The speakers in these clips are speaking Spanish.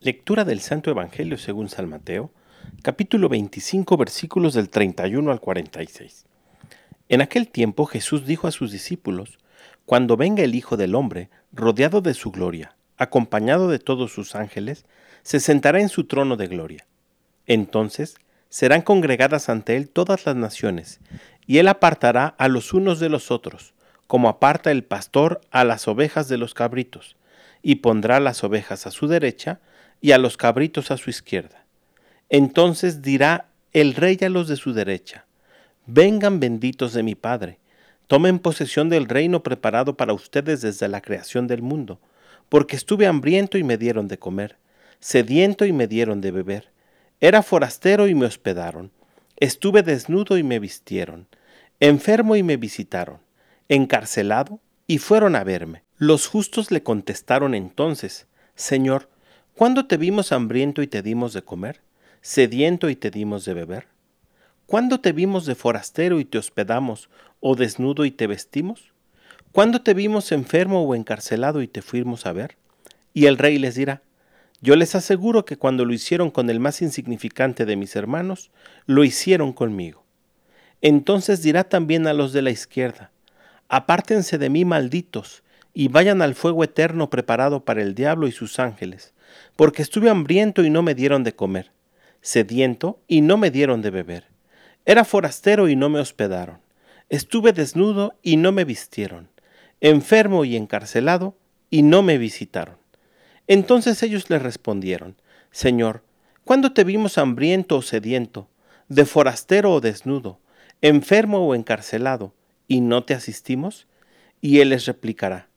Lectura del Santo Evangelio según San Mateo, capítulo 25, versículos del 31 al 46. En aquel tiempo Jesús dijo a sus discípulos, Cuando venga el Hijo del Hombre, rodeado de su gloria, acompañado de todos sus ángeles, se sentará en su trono de gloria. Entonces serán congregadas ante él todas las naciones, y él apartará a los unos de los otros, como aparta el pastor a las ovejas de los cabritos, y pondrá las ovejas a su derecha, y a los cabritos a su izquierda. Entonces dirá el rey a los de su derecha, Vengan benditos de mi Padre, tomen posesión del reino preparado para ustedes desde la creación del mundo, porque estuve hambriento y me dieron de comer, sediento y me dieron de beber, era forastero y me hospedaron, estuve desnudo y me vistieron, enfermo y me visitaron, encarcelado y fueron a verme. Los justos le contestaron entonces, Señor, ¿Cuándo te vimos hambriento y te dimos de comer? ¿Sediento y te dimos de beber? ¿Cuándo te vimos de forastero y te hospedamos, o desnudo y te vestimos? ¿Cuándo te vimos enfermo o encarcelado y te fuimos a ver? Y el rey les dirá, yo les aseguro que cuando lo hicieron con el más insignificante de mis hermanos, lo hicieron conmigo. Entonces dirá también a los de la izquierda, apártense de mí malditos, y vayan al fuego eterno preparado para el diablo y sus ángeles porque estuve hambriento y no me dieron de comer, sediento y no me dieron de beber, era forastero y no me hospedaron, estuve desnudo y no me vistieron, enfermo y encarcelado y no me visitaron. Entonces ellos le respondieron, Señor, ¿cuándo te vimos hambriento o sediento, de forastero o desnudo, enfermo o encarcelado, y no te asistimos? Y él les replicará,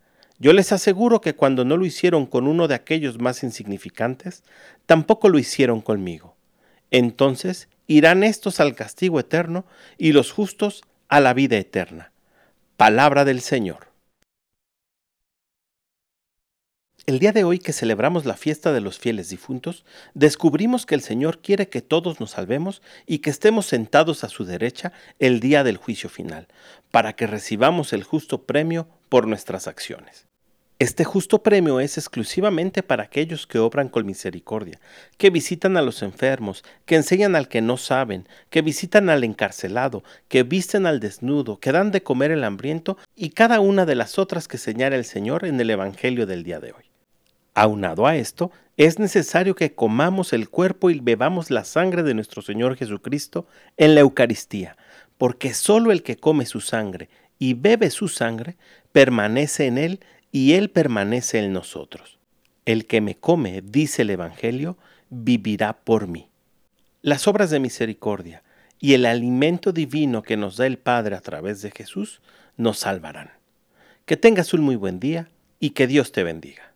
yo les aseguro que cuando no lo hicieron con uno de aquellos más insignificantes, tampoco lo hicieron conmigo. Entonces irán estos al castigo eterno y los justos a la vida eterna. Palabra del Señor. El día de hoy que celebramos la fiesta de los fieles difuntos, descubrimos que el Señor quiere que todos nos salvemos y que estemos sentados a su derecha el día del juicio final, para que recibamos el justo premio por nuestras acciones. Este justo premio es exclusivamente para aquellos que obran con misericordia, que visitan a los enfermos, que enseñan al que no saben, que visitan al encarcelado, que visten al desnudo, que dan de comer el hambriento y cada una de las otras que señala el Señor en el Evangelio del día de hoy. Aunado a esto, es necesario que comamos el cuerpo y bebamos la sangre de nuestro Señor Jesucristo en la Eucaristía, porque sólo el que come su sangre y bebe su sangre permanece en él y Él permanece en nosotros. El que me come, dice el Evangelio, vivirá por mí. Las obras de misericordia y el alimento divino que nos da el Padre a través de Jesús nos salvarán. Que tengas un muy buen día y que Dios te bendiga.